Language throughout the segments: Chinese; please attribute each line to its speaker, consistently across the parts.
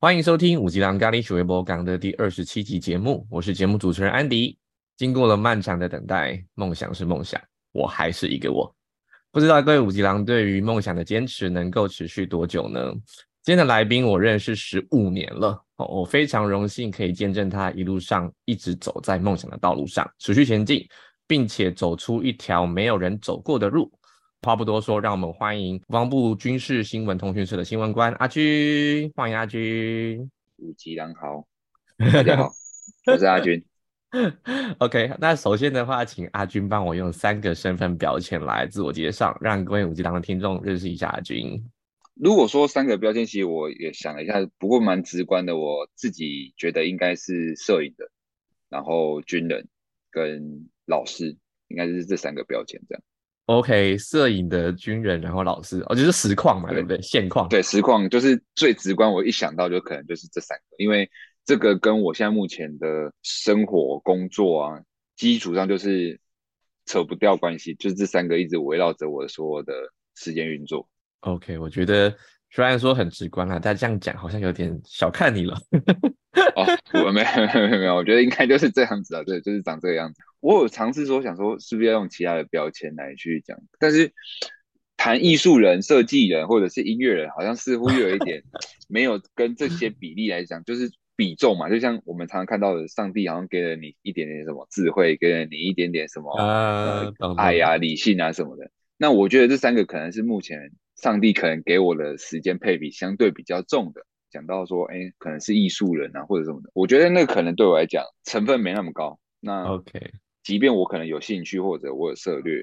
Speaker 1: 欢迎收听五级狼咖喱水微博港的第二十七集节目，我是节目主持人安迪。经过了漫长的等待，梦想是梦想，我还是一个我。不知道各位五级狼对于梦想的坚持能够持续多久呢？今天的来宾我认识十五年了，我非常荣幸可以见证他一路上一直走在梦想的道路上，持续前进，并且走出一条没有人走过的路。话不多说，让我们欢迎国防部军事新闻通讯社的新闻官阿军，欢迎阿军。
Speaker 2: 五级狼好，大家好，我是阿军。
Speaker 1: OK，那首先的话，请阿军帮我用三个身份标签来自我介绍，让各位五级狼的听众认识一下阿军。
Speaker 2: 如果说三个标签，其实我也想了一下，不过蛮直观的，我自己觉得应该是摄影的，然后军人跟老师，应该是这三个标签这样。
Speaker 1: OK，摄影的军人，然后老师，哦，就是实况嘛，对不对？现况，
Speaker 2: 对，实况就是最直观。我一想到就可能就是这三个，因为这个跟我现在目前的生活、工作啊，基础上就是扯不掉关系，就是这三个一直围绕着我所有的时间运作。
Speaker 1: OK，我觉得虽然说很直观啦，但这样讲好像有点小看你了。
Speaker 2: 哦，我没有没有，我觉得应该就是这样子啊，对，就是长这个样子。我有尝试说想说是不是要用其他的标签来去讲，但是谈艺术人、设计人或者是音乐人，好像似乎又有一点 没有跟这些比例来讲，就是比重嘛。就像我们常常看到的，上帝好像给了你一点点什么智慧，给了你一点点什么呃爱呀、理性啊什么的。那我觉得这三个可能是目前上帝可能给我的时间配比相对比较重的。讲到说，哎，可能是艺术人啊，或者什么的，我觉得那可能对我来讲成分没那么高。那
Speaker 1: OK，
Speaker 2: 即便我可能有兴趣或者我有策略，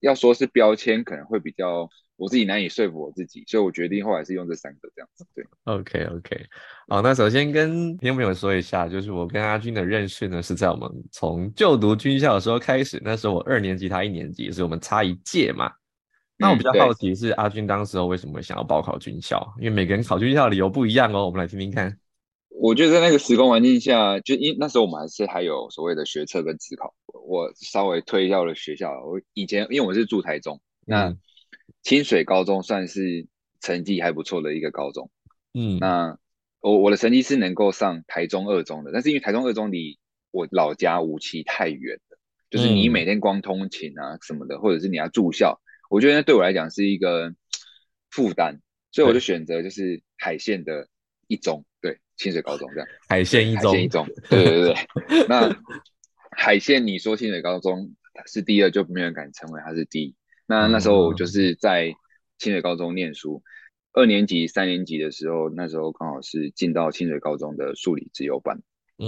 Speaker 2: 要说是标签，可能会比较我自己难以说服我自己，所以我决定后来是用这三个这样子。对
Speaker 1: ，OK OK，好，那首先跟听众朋友说一下，就是我跟阿军的认识呢，是在我们从就读军校的时候开始，那时候我二年级，他一年级，所以我们差一届嘛。那我比较好奇是阿军当时候为什么会想要报考军校？因为每个人考军校的理由不一样哦。我们来听听看。
Speaker 2: 我觉得在那个时空环境下，就因那时候我们还是还有所谓的学测跟自考。我稍微推掉了学校。我以前因为我是住台中，那清水高中算是成绩还不错的一个高中。嗯，那我我的成绩是能够上台中二中的，但是因为台中二中离我老家无锡太远了，就是你每天光通勤啊什么的，或者是你要住校。我觉得那对我来讲是一个负担，所以我就选择就是海线的一中，对，清水高中这样。
Speaker 1: 海线一中，
Speaker 2: 海线一中，对对对。那海线，你说清水高中是第二，就没人敢称为它是第一。那那时候我就是在清水高中念书，二年级、三年级的时候，那时候刚好是进到清水高中的数理自由班，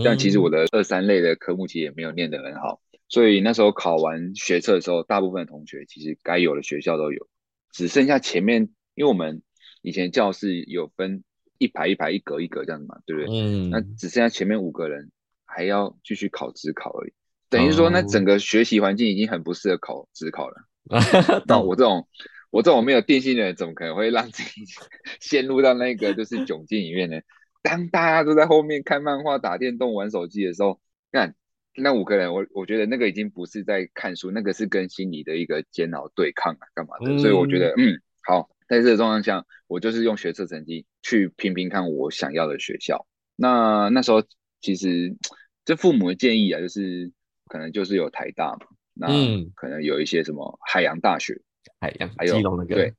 Speaker 2: 但其实我的二三类的科目其实也没有念得很好。所以那时候考完学测的时候，大部分同学其实该有的学校都有，只剩下前面，因为我们以前教室有分一排一排、一格一格这样子嘛，对不对？嗯。那只剩下前面五个人还要继续考职考而已，等于说那整个学习环境已经很不适合考职考了。那我这种 我这种没有定性的人，怎么可能会让自己 陷入到那个就是窘境里面呢？当大家都在后面看漫画、打电动、玩手机的时候，看。那五个人，我我觉得那个已经不是在看书，那个是跟心理的一个煎熬对抗啊，干嘛的？所以我觉得，嗯，好，在这个状况下，我就是用学测成绩去拼拼看我想要的学校。那那时候其实这父母的建议啊，就是可能就是有台大嘛，那可能有一些什么海洋大学，
Speaker 1: 海洋，还有对，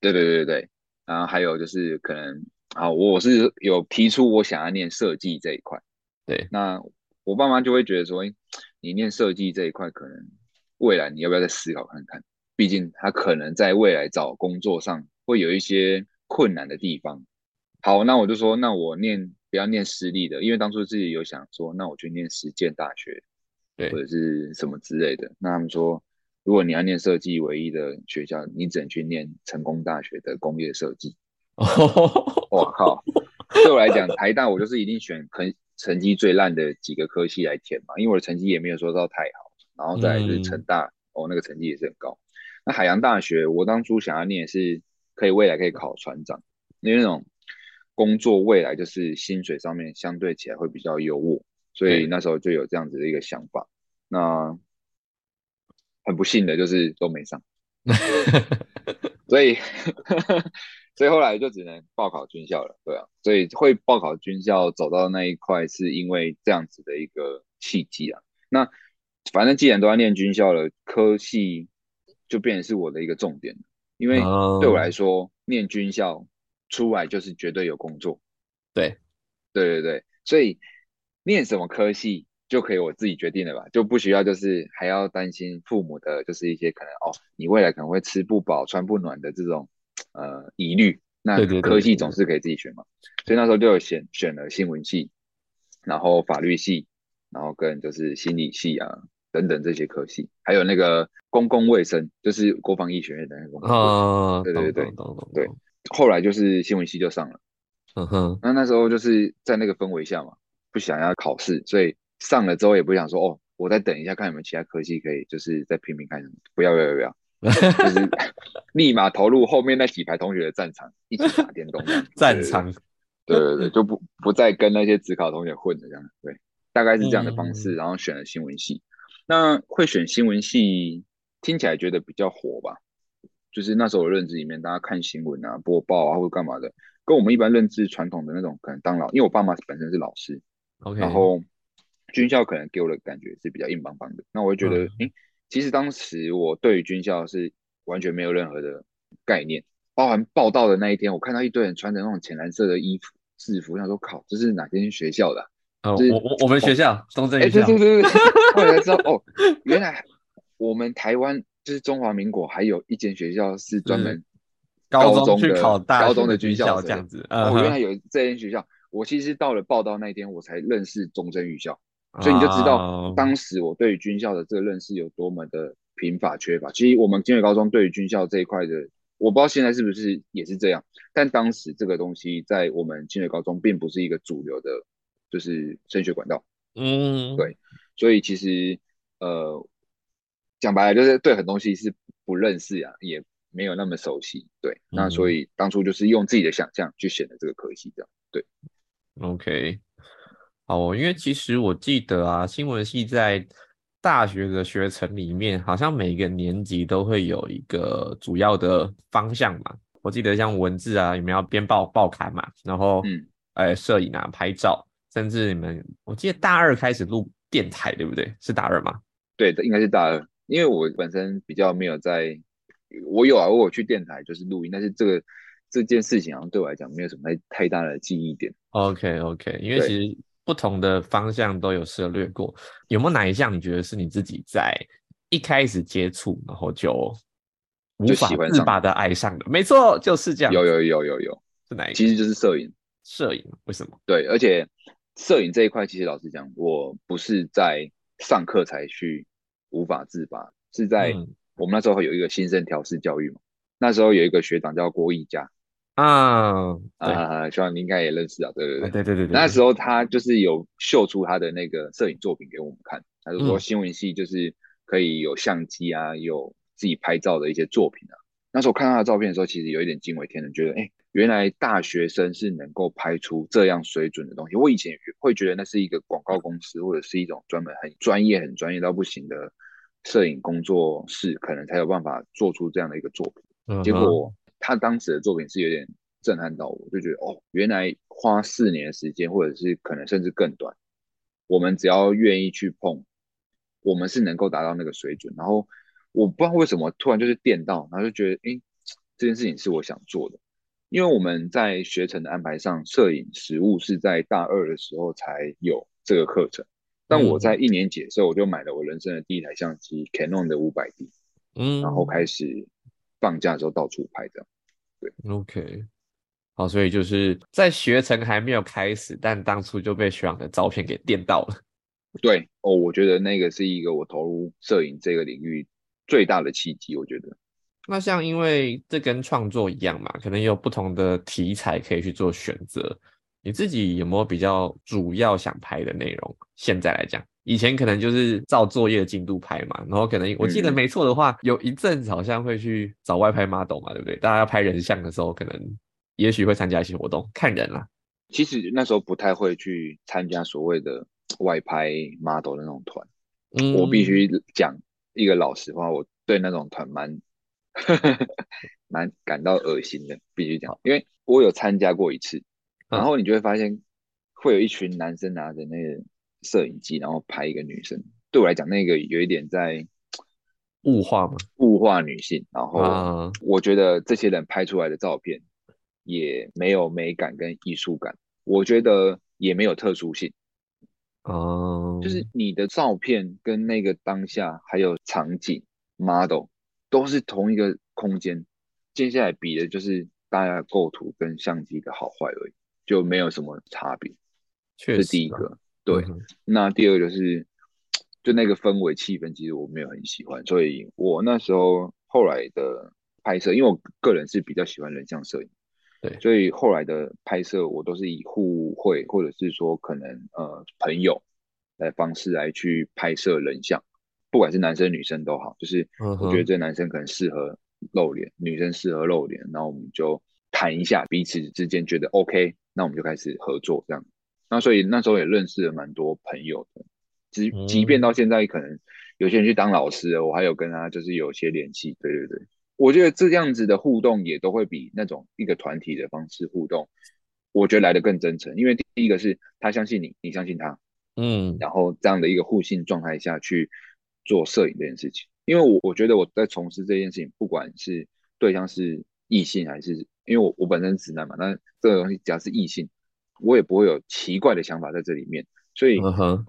Speaker 2: 对对对对对，然后还有就是可能啊，我是有提出我想要念设计这一块，
Speaker 1: 对，
Speaker 2: 那。我爸妈就会觉得说，哎，你念设计这一块，可能未来你要不要再思考看看？毕竟他可能在未来找工作上会有一些困难的地方。好，那我就说，那我念不要念私立的，因为当初自己有想说，那我去念实践大学，
Speaker 1: 对，
Speaker 2: 或者是什么之类的。那他们说，如果你要念设计，唯一的学校，你只能去念成功大学的工业设计。我靠，对我来讲，台大我就是一定选很。成绩最烂的几个科系来填嘛，因为我的成绩也没有说到太好，然后再是成大，哦，那个成绩也是很高。那海洋大学，我当初想要念是可以未来可以考船长，因为那种工作未来就是薪水上面相对起来会比较优渥，所以那时候就有这样子的一个想法。那很不幸的就是都没上，所以所以后来就只能报考军校了，对啊，所以会报考军校走到那一块，是因为这样子的一个契机啊。那反正既然都要念军校了，科系就变成是我的一个重点，因为对我来说，念军校出来就是绝对有工作。
Speaker 1: 对，
Speaker 2: 对对对，所以念什么科系就可以我自己决定了吧，就不需要就是还要担心父母的，就是一些可能哦，你未来可能会吃不饱穿不暖的这种。呃，疑虑，那科系总是可以自己选嘛，所以那时候就选选了新闻系，然后法律系，然后跟就是心理系啊等等这些科系，还有那个公共卫生，就是国防医学院的那个。啊，对对对对，后来就是新闻系就上了，嗯哼，那那时候就是在那个氛围下嘛，不想要考试，所以上了之后也不想说哦，我再等一下看有没有其他科系可以就是再拼命看什么，不要不要不要。就是立马投入后面那几排同学的战场，一起打电动。
Speaker 1: 战场，
Speaker 2: 对对对，就不不再跟那些职考同学混了，这样对，大概是这样的方式，然后选了新闻系。那会选新闻系，听起来觉得比较火吧？就是那时候的认知里面，大家看新闻啊、播报啊或干嘛的，跟我们一般认知传统的那种可能当老，因为我爸妈本身是老师
Speaker 1: ，OK，
Speaker 2: 然后军校可能给我的感觉是比较硬邦邦的，那我就觉得，哎。其实当时我对于军校是完全没有任何的概念，包含报道的那一天，我看到一堆人穿着那种浅蓝色的衣服制服，想说靠，这是哪间学校的？
Speaker 1: 哦，我我我们学校中正
Speaker 2: 学校。对对对对，后来才知道哦，原来我们台湾就是中华民国还有一间学校是专门
Speaker 1: 高中
Speaker 2: 去
Speaker 1: 考大
Speaker 2: 高中的军
Speaker 1: 校这样子。
Speaker 2: 哦，原来有这间学校，我其实到了报道那一天，我才认识中正预校。所以你就知道，当时我对于军校的这个认识有多么的贫乏缺乏。其实我们金水高中对于军校这一块的，我不知道现在是不是也是这样。但当时这个东西在我们金水高中并不是一个主流的，就是升学管道。嗯，对。所以其实呃，讲白了就是对很多东西是不认识啊，也没有那么熟悉。对，那所以当初就是用自己的想象去选的这个科系，这样对。
Speaker 1: OK。哦，因为其实我记得啊，新闻系在大学的学程里面，好像每个年级都会有一个主要的方向嘛。我记得像文字啊，你们要编报报刊嘛？然后，嗯，哎，摄影啊，拍照，甚至你们，我记得大二开始录电台，对不对？是大二吗？
Speaker 2: 对的，应该是大二。因为我本身比较没有在，我有啊，我有去电台就是录音，但是这个这件事情好像对我来讲没有什么太太大的记忆点。
Speaker 1: OK OK，因为其实。不同的方向都有涉略过，有没有哪一项你觉得是你自己在一开始接触，然后就无法自拔的爱上的？没错，就是这样。
Speaker 2: 有有有有有，
Speaker 1: 是哪一？
Speaker 2: 其实就是摄影。
Speaker 1: 摄影为什么？
Speaker 2: 对，而且摄影这一块，其实老实讲，我不是在上课才去无法自拔，是在我们那时候有一个新生调试教育嘛，那时候有一个学长叫郭义佳。
Speaker 1: 啊
Speaker 2: 啊，希望你应该也认识啊，对对
Speaker 1: 对对对对。
Speaker 2: 那时候他就是有秀出他的那个摄影作品给我们看，他就说新闻系就是可以有相机啊，有自己拍照的一些作品啊。那时候看他的照片的时候，其实有一点惊为天人，觉得哎，原来大学生是能够拍出这样水准的东西。我以前会觉得那是一个广告公司或者是一种专门很专业、很专业到不行的摄影工作室，可能才有办法做出这样的一个作品。结果。他当时的作品是有点震撼到我，就觉得哦，原来花四年时间，或者是可能甚至更短，我们只要愿意去碰，我们是能够达到那个水准。然后我不知道为什么突然就是电到，然后就觉得哎，这件事情是我想做的。因为我们在学程的安排上，摄影实物是在大二的时候才有这个课程，但我在一年级的时候我就买了我人生的第一台相机，Canon 的五百 D，嗯，然后开始放假的时候到处拍这样。
Speaker 1: OK，好，所以就是在学程还没有开始，但当初就被学长的照片给电到了。
Speaker 2: 对哦，我觉得那个是一个我投入摄影这个领域最大的契机。我觉得，
Speaker 1: 那像因为这跟创作一样嘛，可能有不同的题材可以去做选择。你自己有没有比较主要想拍的内容？现在来讲。以前可能就是照作业进度拍嘛，然后可能我记得没错的话，有一阵子好像会去找外拍 model 嘛，对不对？大家要拍人像的时候，可能也许会参加一些活动，看人啦。
Speaker 2: 其实那时候不太会去参加所谓的外拍 model 的那种团。嗯，我必须讲一个老实话，我对那种团蛮 蛮感到恶心的，必须讲，因为我有参加过一次，然后你就会发现会有一群男生拿着那个摄影机，然后拍一个女生。对我来讲，那个有一点在
Speaker 1: 物化嘛，
Speaker 2: 物化女性。然后我觉得这些人拍出来的照片也没有美感跟艺术感，我觉得也没有特殊性。
Speaker 1: 哦，
Speaker 2: 就是你的照片跟那个当下还有场景 model 都是同一个空间，接下来比的就是大家构图跟相机的好坏而已，就没有什么差别。
Speaker 1: 这是
Speaker 2: 第一个，对。那第二个就是，就那个氛围气氛，其实我没有很喜欢，所以我那时候后来的拍摄，因为我个人是比较喜欢人像摄影，
Speaker 1: 对，
Speaker 2: 所以后来的拍摄我都是以互惠或者是说可能呃朋友的方式来去拍摄人像，不管是男生女生都好，就是我觉得这男生可能适合露脸，女生适合露脸，然后我们就谈一下彼此之间觉得 OK，那我们就开始合作这样。那所以那时候也认识了蛮多朋友的，即即便到现在，可能有些人去当老师了，我还有跟他就是有些联系。对对对，我觉得这样子的互动也都会比那种一个团体的方式互动，我觉得来的更真诚。因为第一个是他相信你，你相信他，
Speaker 1: 嗯，
Speaker 2: 然后这样的一个互信状态下去做摄影这件事情。因为我我觉得我在从事这件事情，不管是对象是异性还是，因为我我本身直男嘛，那这个东西只要是异性。我也不会有奇怪的想法在这里面，所以，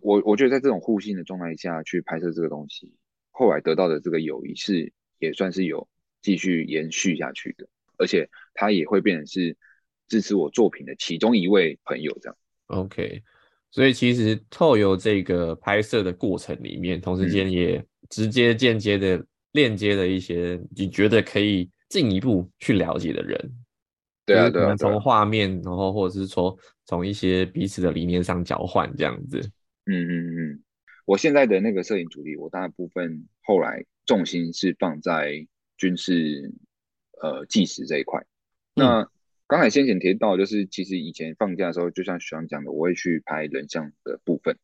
Speaker 2: 我我觉得在这种互信的状态下去拍摄这个东西，后来得到的这个友谊是也算是有继续延续下去的，而且他也会变成是支持我作品的其中一位朋友这样。
Speaker 1: OK，所以其实透由这个拍摄的过程里面，同时间也直接间接的链接了一些你觉得可以进一步去了解的人。
Speaker 2: 对啊，对啊，
Speaker 1: 从画面，然后或者是说从一些彼此的理念上交换这样子。
Speaker 2: 嗯嗯嗯，我现在的那个摄影主题，我大部分后来重心是放在军事呃纪实这一块。那刚才先前提到，就是其实以前放假的时候，就像徐阳讲的，我会去拍人像的部分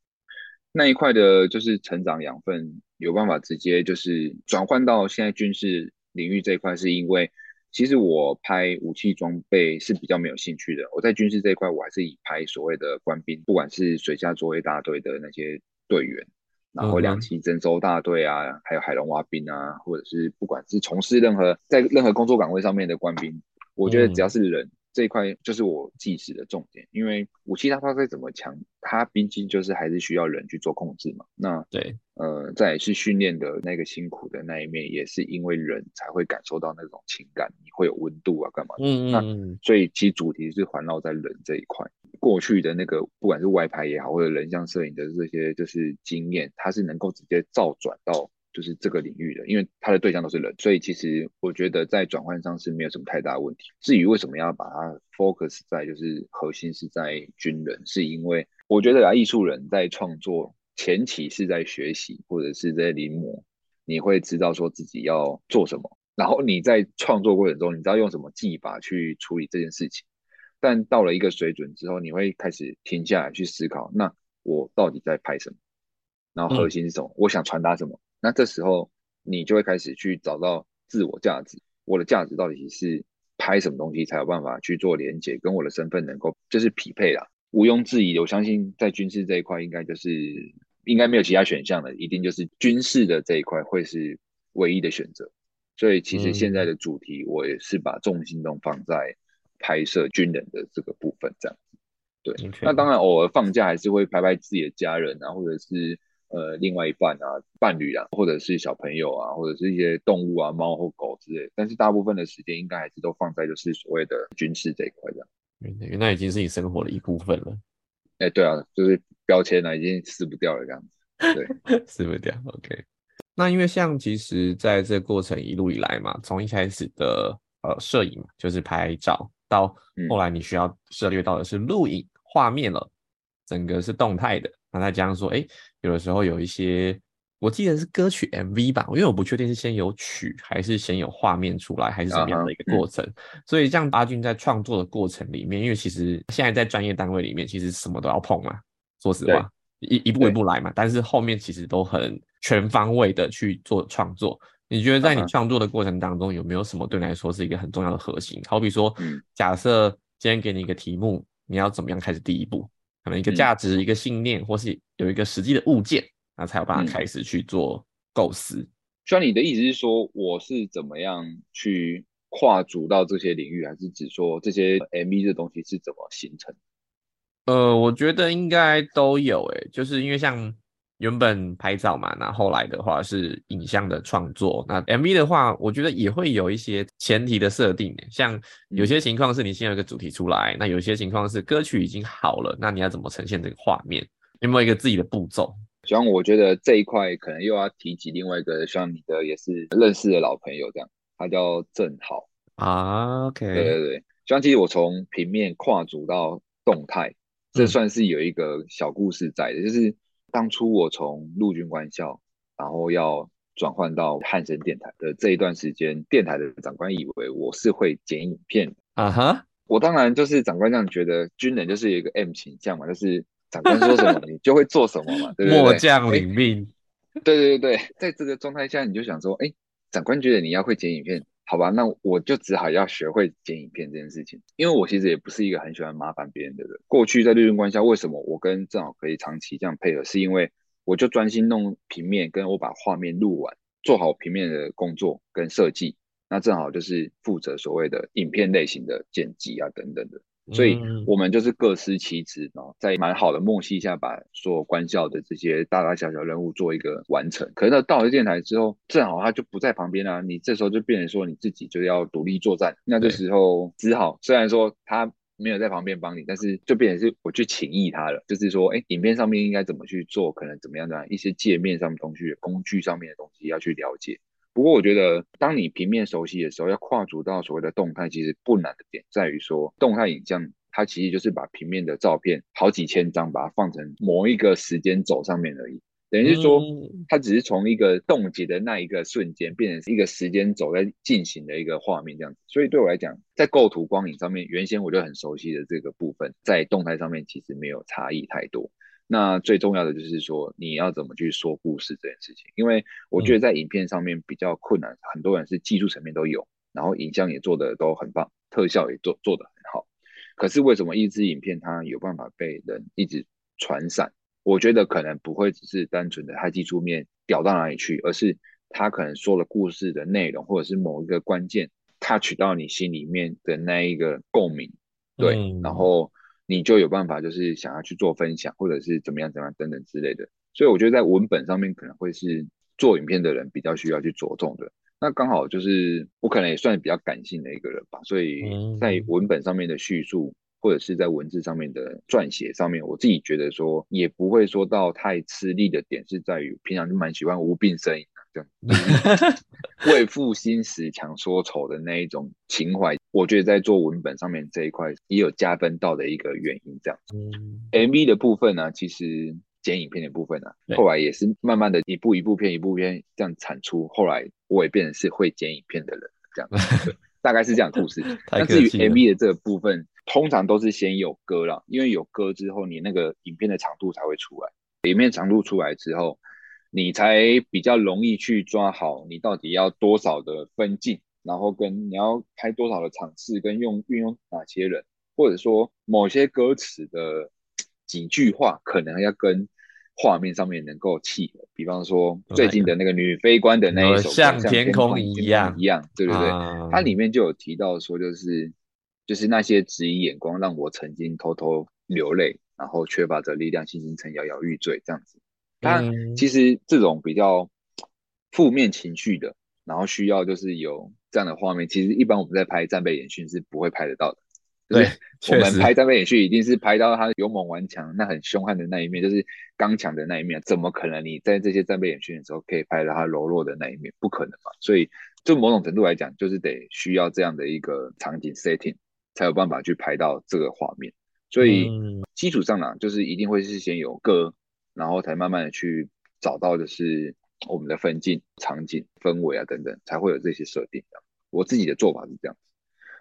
Speaker 2: 那一块的，就是成长养分有办法直接就是转换到现在军事领域这一块，是因为。其实我拍武器装备是比较没有兴趣的。我在军事这一块，我还是以拍所谓的官兵，不管是水下作业大队的那些队员，然后两栖征收大队啊，还有海龙蛙兵啊，或者是不管是从事任何在任何工作岗位上面的官兵，我觉得只要是人。这一块就是我计时的重点，因为武器它它再怎么强，它毕竟就是还是需要人去做控制嘛。那
Speaker 1: 对，
Speaker 2: 呃，再是训练的那个辛苦的那一面，也是因为人才会感受到那种情感，你会有温度啊，干嘛？
Speaker 1: 嗯嗯。
Speaker 2: 所以其实主题是环绕在人这一块。过去的那个不管是外拍也好，或者人像摄影的这些就是经验，它是能够直接照转到。就是这个领域的，因为他的对象都是人，所以其实我觉得在转换上是没有什么太大问题。至于为什么要把它 focus 在就是核心是在军人，是因为我觉得啊，艺术人在创作前期是在学习或者是在临摹，你会知道说自己要做什么，然后你在创作过程中，你知道用什么技法去处理这件事情。但到了一个水准之后，你会开始停下来去思考，那我到底在拍什么？然后核心是什么？我想传达什么？那这时候你就会开始去找到自我价值，我的价值到底是拍什么东西才有办法去做连接，跟我的身份能够就是匹配啦。毋庸置疑，我相信在军事这一块应该就是应该没有其他选项了，一定就是军事的这一块会是唯一的选择。所以其实现在的主题我也是把重心都放在拍摄军人的这个部分这样子。对，那当然偶尔放假还是会拍拍自己的家人啊，或者是。呃，另外一半啊，伴侣啊，或者是小朋友啊，或者是一些动物啊，猫或狗之类。但是大部分的时间应该还是都放在就是所谓的军事这一块的。
Speaker 1: 原来已经是你生活的一部分了。
Speaker 2: 哎，对啊，就是标签呢，已经撕不掉了这样子。对，
Speaker 1: 撕不掉。OK。那因为像其实在这过程一路以来嘛，从一开始的呃摄影就是拍照，到后来你需要涉猎到的是录影画面了，整个是动态的。那再加上说，哎，有的时候有一些，我记得是歌曲 MV 吧，因为我不确定是先有曲还是先有画面出来，还是什么样的一个过程。所以，像阿俊在创作的过程里面，因为其实现在在专业单位里面，其实什么都要碰嘛，说实话，一一步一步来嘛。但是后面其实都很全方位的去做创作。你觉得在你创作的过程当中，有没有什么对你来说是一个很重要的核心？好比说，假设今天给你一个题目，你要怎么样开始第一步？可能一个价值、一个信念，或是有一个实际的物件，那才有办法开始去做构思。
Speaker 2: 像你的意思是说，我是怎么样去跨足到这些领域，还是指说这些 MV 的东西是怎么形成？
Speaker 1: 呃，我觉得应该都有，诶，就是因为像。原本拍照嘛，那后来的话是影像的创作。那 MV 的话，我觉得也会有一些前提的设定，像有些情况是你先有一个主题出来，那有些情况是歌曲已经好了，那你要怎么呈现这个画面？有没有一个自己的步骤？
Speaker 2: 像我觉得这一块可能又要提及另外一个，像你的也是认识的老朋友这样，他叫郑豪
Speaker 1: 啊。OK，
Speaker 2: 对对对，像其实我从平面跨足到动态，这算是有一个小故事在的，就是。当初我从陆军官校，然后要转换到汉声电台的这一段时间，电台的长官以为我是会剪影片
Speaker 1: 啊哈，
Speaker 2: 我当然就是长官这样觉得，军人就是有一个 M 倾向嘛，就是长官说什么 你就会做什么嘛，对不对？
Speaker 1: 末将领命。
Speaker 2: 对对对对，在这个状态下，你就想说，哎，长官觉得你要会剪影片。好吧，那我就只好要学会剪影片这件事情，因为我其实也不是一个很喜欢麻烦别人的人。过去在绿军关下，为什么我跟正好可以长期这样配合？是因为我就专心弄平面，跟我把画面录完，做好平面的工作跟设计，那正好就是负责所谓的影片类型的剪辑啊等等的。所以我们就是各司其职，然后在蛮好的默契下，把所有官校的这些大大小小任务做一个完成。可是到了电台之后，正好他就不在旁边啊，你这时候就变成说你自己就要独立作战。那这时候只好，虽然说他没有在旁边帮你，但是就变成是我去请益他了，就是说，哎，影片上面应该怎么去做，可能怎么样的一些界面上面东西、工具上面的东西要去了解。不过我觉得，当你平面熟悉的时候，要跨足到所谓的动态，其实不难的点在于说，动态影像它其实就是把平面的照片好几千张，把它放成某一个时间轴上面而已。等于是说，它只是从一个冻结的那一个瞬间，变成一个时间轴在进行的一个画面这样子。所以对我来讲，在构图光影上面，原先我就很熟悉的这个部分，在动态上面其实没有差异太多。那最重要的就是说，你要怎么去说故事这件事情，因为我觉得在影片上面比较困难，很多人是技术层面都有，然后影像也做的都很棒，特效也做做的很好。可是为什么一支影片它有办法被人一直传散？我觉得可能不会只是单纯的它技术面屌到哪里去，而是它可能说了故事的内容，或者是某一个关键，它取到你心里面的那一个共鸣，对，然后。你就有办法，就是想要去做分享，或者是怎么样怎么样等等之类的。所以我觉得在文本上面可能会是做影片的人比较需要去着重的。那刚好就是我可能也算比较感性的一个人吧，所以在文本上面的叙述，或者是在文字上面的撰写上面，我自己觉得说也不会说到太吃力的点，是在于平常就蛮喜欢无病呻吟。这样 为赋新词强说愁的那一种情怀，我觉得在做文本上面这一块也有加分到的一个原因。这样，MV 的部分呢，其实剪影片的部分呢，后来也是慢慢的一部一部片一部片这样产出。后来我也变成是会剪影片的人，这样 大概是这样故事。那至于 MV 的这个部分，通常都是先有歌了，因为有歌之后，你那个影片的长度才会出来。影片长度出来之后。你才比较容易去抓好你到底要多少的分镜，然后跟你要拍多少的场次，跟用运用哪些人，或者说某些歌词的几句话，可能要跟画面上面能够契合。比方说最近的那个女飞官的那一首《
Speaker 1: 像天空一样》
Speaker 2: 一样，对不对？它里面就有提到说，就是就是那些质疑眼光，让我曾经偷偷流泪，然后缺乏着力量，心情曾摇摇欲坠，这样子。但其实这种比较负面情绪的，然后需要就是有这样的画面，其实一般我们在拍战备演训是不会拍得到的。
Speaker 1: 对，
Speaker 2: 我们拍战备演训一定是拍到他勇猛顽强、那很凶悍的那一面，就是刚强的那一面。怎么可能你在这些战备演训的时候可以拍到他柔弱的那一面？不可能嘛！所以就某种程度来讲，就是得需要这样的一个场景 setting 才有办法去拍到这个画面。所以基础上呢，就是一定会是先有歌。然后才慢慢的去找到的是我们的分镜、场景、氛围啊等等，才会有这些设定。我自己的做法是这样子。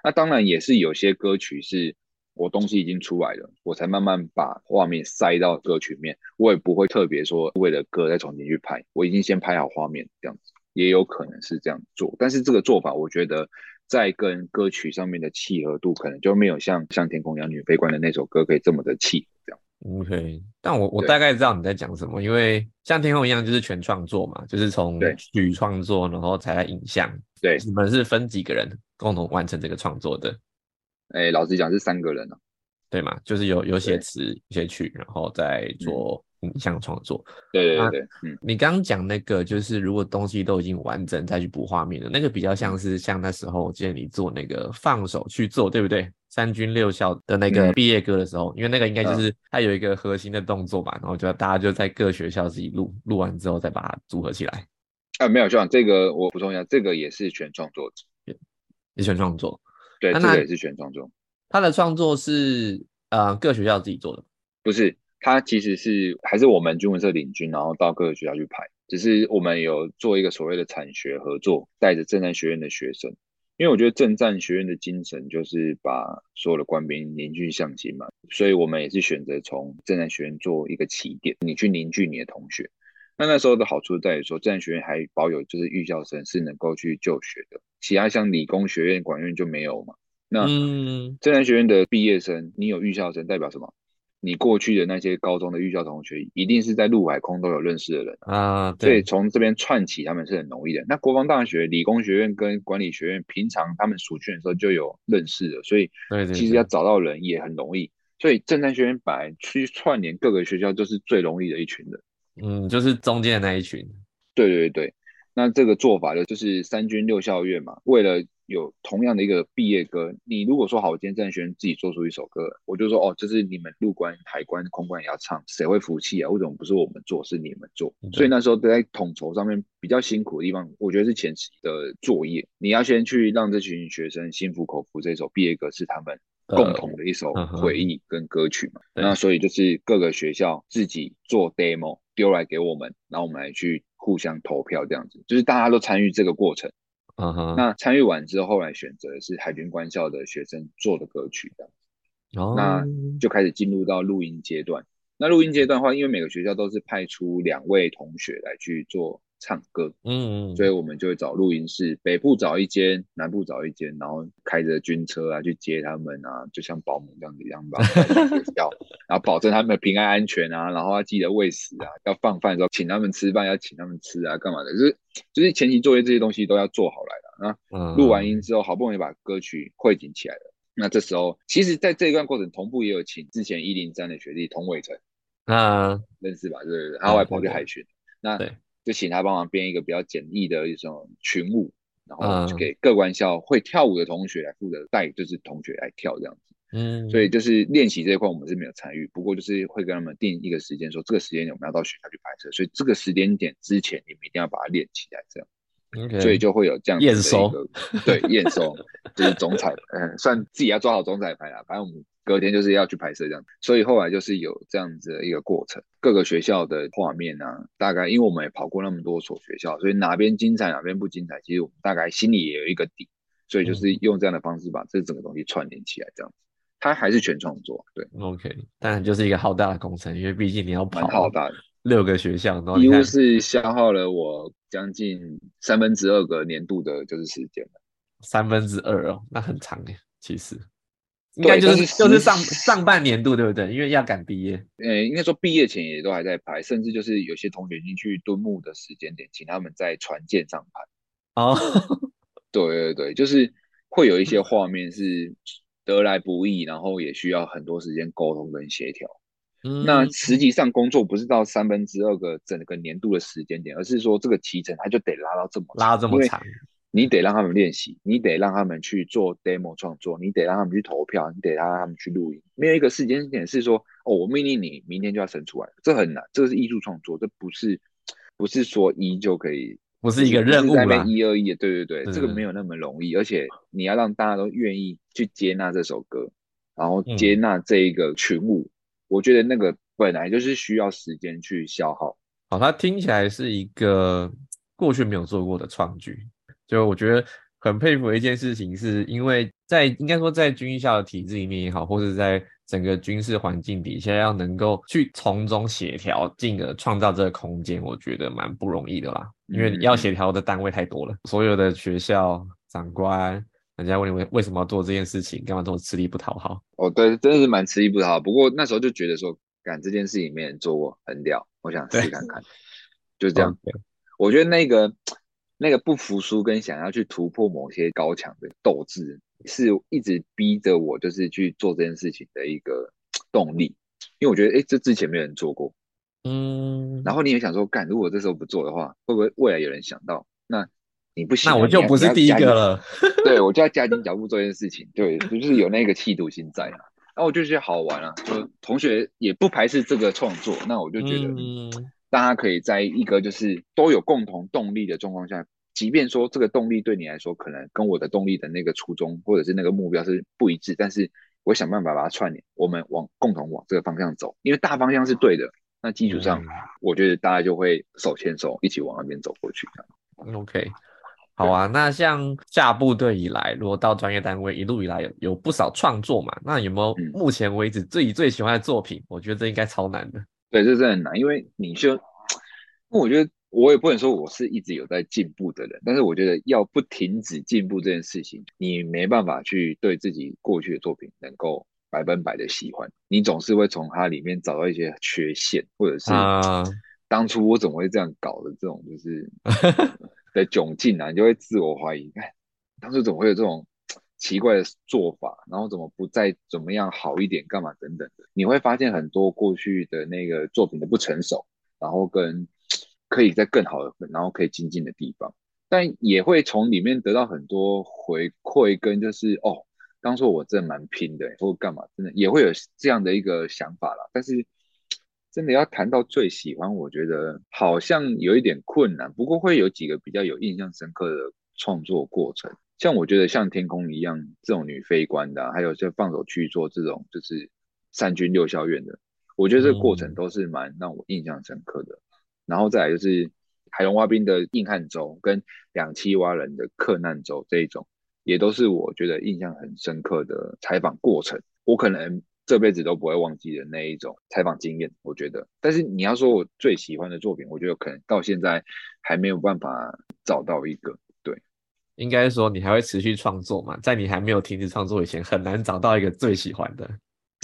Speaker 2: 那当然也是有些歌曲是我东西已经出来了，我才慢慢把画面塞到歌曲面。我也不会特别说为了歌再重新去拍，我已经先拍好画面这样子。也有可能是这样做，但是这个做法我觉得在跟歌曲上面的契合度可能就没有像像天空一样女飞观的那首歌可以这么的契合。
Speaker 1: OK，但我我大概知道你在讲什么，因为像天空一样就是全创作嘛，就是从
Speaker 2: 对。
Speaker 1: 曲创作，然后才来影像。
Speaker 2: 对。
Speaker 1: 你们是分几个人共同完成这个创作的，
Speaker 2: 哎，老实讲是三个人啊，
Speaker 1: 对吗？就是有有写
Speaker 2: 对。
Speaker 1: 词、写曲，然后再做影像创作。
Speaker 2: 对对对对，嗯，
Speaker 1: 你刚刚讲那个，就是如果东西都已经完整再去补画面的那个，比较像是像那时候我记得你做那个放手去做，对不对？三军六校的那个
Speaker 2: 嗯。
Speaker 1: 毕业歌的时候，因为那个应该就是它有一个核心的动作吧，然后就大家就在各学校自己录，录完之后再把它组合起来，
Speaker 2: 啊没有，就讲这个我补充一下，这个也是全创作者，
Speaker 1: 一全创作。
Speaker 2: 对，这个也是全创作，
Speaker 1: 他的创作是呃各学校自己做的，
Speaker 2: 不是，他其实是还是我们军文社领军，然后到各个学校去拍，只是我们有做一个所谓的产学合作，带着政战学院的学生，因为我觉得政战学院的精神就是把所有的官兵凝聚向心嘛，所以我们也是选择从政战学院做一个起点，你去凝聚你的同学。那那时候的好处在于说，政战学院还保有就是预校生是能够去就学的，其他像理工学院、管院就没有嘛。那
Speaker 1: 嗯，
Speaker 2: 政战学院的毕业生，你有预校生，代表什么？你过去的那些高中的预校同学，一定是在陆海空都有认识的人，
Speaker 1: 啊，
Speaker 2: 所以
Speaker 1: 对，
Speaker 2: 从这边串起，他们是很容易的。那国防大学、理工学院跟管理学院，平常他们暑训的时候就有认识的，所以其实要找到人也很容易。所以正战学院本来去串联各个学校，就是最容易的一群人。
Speaker 1: 嗯，就是中间的那一群，
Speaker 2: 对对对，那这个做法呢，就是三军六校院嘛，为了有同样的一个毕业歌，你如果说好，我今天战学院自己做出一首歌，我就说哦，这是你们陆关、海关、空关也要唱，谁会服气啊？为什么不是我们做，是你们做？
Speaker 1: 对
Speaker 2: 所以那时候在统筹上面比较辛苦的地方，我觉得是前期的作业，你要先去让这群学生心服口服，这首毕业歌是他们共同的一首回忆跟歌曲嘛。
Speaker 1: 对
Speaker 2: 那所以就是各个学校自己做 demo 丢来给我们，然后我们来去互相投票这样子，就是大家都参与这个过程。
Speaker 1: 嗯哼，
Speaker 2: 那参与完之后，后来选择的是海军官校的学生做的歌曲这样
Speaker 1: 哦，
Speaker 2: 那就开始进入到录音阶段。那录音阶段的话，因为每个学校都是派出两位同学来去做唱歌，
Speaker 1: 嗯，
Speaker 2: 所以我们就会找录音室，北部找一间，南部找一间，然后开着军车啊去接他们啊，就像保姆这样子一样吧，要，然后保证他们平安安全啊，然后要记得喂食啊，要放饭的时候请他们吃饭，要请他们吃啊，干嘛的，就是就是前期作业这些东西都要做好来的。
Speaker 1: 嗯
Speaker 2: 那录完音之后，好不容易把歌曲汇集起来了。那这时候，其实，在这一段过程，同步也有请之前一零三的学弟童伟成
Speaker 1: 啊
Speaker 2: 认识吧？对对对，他后来跑去海巡，那
Speaker 1: 对
Speaker 2: 就请他帮忙编一个比较简易的一种群舞，然后
Speaker 1: 嗯
Speaker 2: 就给各官校会跳舞的同学来负责带，就是同学来跳这样子。
Speaker 1: 嗯，
Speaker 2: 所以就是练习这一块我们是没有参与，不过就是会跟他们定一个时间，说这个时间点我们要到学校去拍摄，所以这个时间点之前你们一定要把它练起来，这样。
Speaker 1: OK，
Speaker 2: 所以就会有这样
Speaker 1: 验收，
Speaker 2: 对验收就是总彩，嗯，算自己要抓好总彩排啦。反正我们隔天就是要去拍摄这样，所以后来就是有这样子的一个过程。各个学校的画面啊，大概因为我们也跑过那么多所学校，所以哪边精彩哪边不精彩，其实我们大概心里也有一个底。所以
Speaker 1: 嗯
Speaker 2: 就是用这样的方式把这整个东西串联起来，这样子，它还是全创作，对
Speaker 1: ，OK，当然就是一个浩大的工程，因为毕竟你要
Speaker 2: 蛮
Speaker 1: 跑
Speaker 2: 浩大的。
Speaker 1: 六个学校，然后
Speaker 2: 几乎是消耗了我将近三分之二个年度的就是时间了。
Speaker 1: 三分之二哦，那很长耶，其实应
Speaker 2: 对
Speaker 1: 该就是
Speaker 2: 是
Speaker 1: 就是上上半年度对不对？因为要赶毕业，
Speaker 2: 呃，应该说毕业前也都还在拍，甚至就是有些同学已经去蹲木的时间点，请他们在船舰上拍。
Speaker 1: 哦，
Speaker 2: 对对对，就是会有一些画面是得来不易，然后也需要很多时间沟通跟协调。那
Speaker 1: 嗯
Speaker 2: 实际上工作不是到三分之二个整个年度的时间点，而是说这个提成它就得拉到这么
Speaker 1: 拉这么长，
Speaker 2: 你得让他们练习，你得让他们去做 demo 创作，你得让他们去投票，你得让他们去录音。没有一个时间点是说，哦，我命令你明天就要生出来，这很难，这个是艺术创作，这不是不是说一就可以，
Speaker 1: 不是一个任务啦。
Speaker 2: 一二一的，对对对，
Speaker 1: 是
Speaker 2: 这个没有那么容易，而且你要让大家都愿意去接纳这首歌，然后
Speaker 1: 嗯
Speaker 2: 接纳这一个群舞，我觉得那个本来就是需要时间去消耗。
Speaker 1: 好，它听起来是一个过去没有做过的创举，就我觉得很佩服的一件事情，是因为在应该说在军校的体制里面也好，或者在整个军事环境底下，要能够去从中协调，进而创造这个空间，我觉得蛮不容易的啦。因为要协调的单位太多了，所有的学校长官，人家问你为为什么要做这件事情，干嘛这么吃力不讨好？
Speaker 2: 哦，对，真的是蛮吃力不讨好。不过那时候就觉得说，干这件事情没人做过，很屌，我想试看看，就这样。我觉得那个那个不服输跟想要去突破某些高墙的斗志。是一直逼着我，就是去做这件事情的一个动力，因为我觉得，哎，这之前没有人做过，嗯，然后你也想说，干，如果这时候不做的话，会不会未来有人想到？那你不行，
Speaker 1: 那我就不是第一个了。
Speaker 2: 对，我就要加紧脚步做这件事情，对，就是有那个气度心在啊。然后我就觉得好玩啊，就同学也不排斥这个创作，那我就觉得，大家可以在一个就是都有共同动力的状况下。即便说这个动力对你来说可能跟我的动力的那个初衷或者是那个目标是不一致，但是我想办法把它串联，我们往共同往这个方向走，因为大方向是对的，那基础上我觉得大家就会手牵手一起往那边走过去。
Speaker 1: OK，好啊，那像下部队以来，如果到专业单位一路以来有有不少创作嘛，那有没有目前为止自己最喜欢的作品？我觉得这应该超难的。
Speaker 2: 对，这真的很难，因为你就，我觉得。我也不能说我是一直有在进步的人，但是我觉得要不停止进步这件事情，你没办法去对自己过去的作品能够百分百的喜欢，你总是会从它里面找到一些缺陷，或者是当初我怎么会这样搞的这种就是 的窘境啊，你就会自我怀疑，看当初怎么会有这种奇怪的做法，然后怎么不再怎么样好一点，干嘛等等的，你会发现很多过去的那个作品的不成熟，然后跟。可以在更好的，然后可以精进的地方，但也会从里面得到很多回馈，跟就是哦，当初我真的蛮拼的，或干嘛，真的也会有这样的一个想法啦。但是真的要谈到最喜欢，我觉得好像有一点困难。不过会有几个比较有印象深刻的创作过程，像我觉得像天空一样这种女飞官的，还有就放手去做这种就是三军六校院的，我觉得这个过程都是蛮让我印象深刻的。然后再来就是海龙蛙兵的硬汉州跟两栖蛙人的克难州这一种，也都是我觉得印象很深刻的采访过程。我可能这辈子都不会忘记的那一种采访经验。我觉得，但是你要说我最喜欢的作品，我觉得可能到现在还没有办法找到一个。对，
Speaker 1: 应该说你还会持续创作嘛？在你还没有停止创作以前，很难找到一个最喜欢的。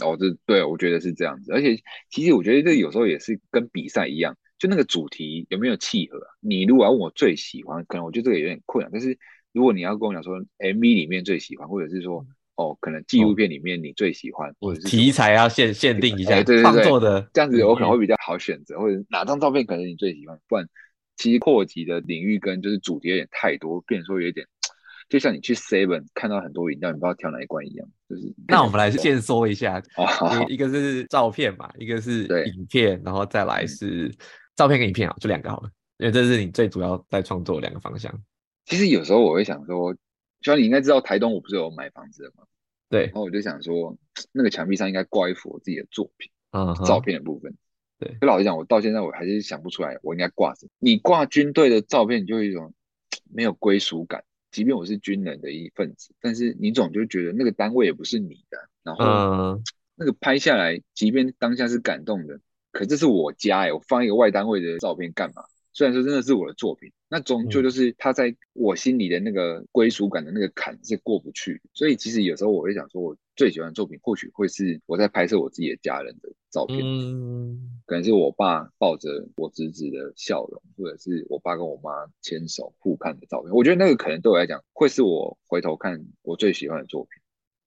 Speaker 2: 哦，这对我觉得是这样子。而且其实我觉得这有时候也是跟比赛一样。就那个主题有没有契合？你如果要问我最喜欢，可能我觉得这个有点困难。但是如果你要跟我讲说 MV 里面最喜欢，或者是说哦，可能纪录片里面你最喜欢，或者是
Speaker 1: 题材要限限定一下，
Speaker 2: 对
Speaker 1: 创作的
Speaker 2: 这样子，我可能会比较好选择。或者哪张照片可能你最喜欢？不然其实扩及的领域跟就是主题有点太多，变说有点就像你去 Seven 看到很多饮料，你不知道挑哪一罐一样。就是
Speaker 1: 那我们来先说一下，一个是照片嘛，一个是影片，然后再来是。照片跟影片啊，就两个好了，因为这是你最主要在创作两个方向。
Speaker 2: 其实有时候我会想说，就像你应该知道台东我不是有买房子的吗？
Speaker 1: 对。
Speaker 2: 然后我就想说，那个墙壁上应该挂一幅我自己的作品，嗯，照片的部分。
Speaker 1: 对。
Speaker 2: 就老实讲，我到现在我还是想不出来我应该挂什么。你挂军队的照片，你就有一种没有归属感。即便我是军人的一份子，但是你总就觉得那个单位也不是你的。然后，那个拍下来，即便当下是感动的。可这是我家哎，我放一个外单位的照片干嘛？虽然说真的是我的作品，那终究就是他在我心里的那个归属感的那个坎是过不去。所以其实有时候我会想说，我最喜欢的作品或许会是我在拍摄我自己的家人的照片，嗯，可能是我爸抱着我侄子的笑容，或者是我爸跟我妈牵手互看的照片。我觉得那个可能对我来讲会是我回头看我最喜欢的作品。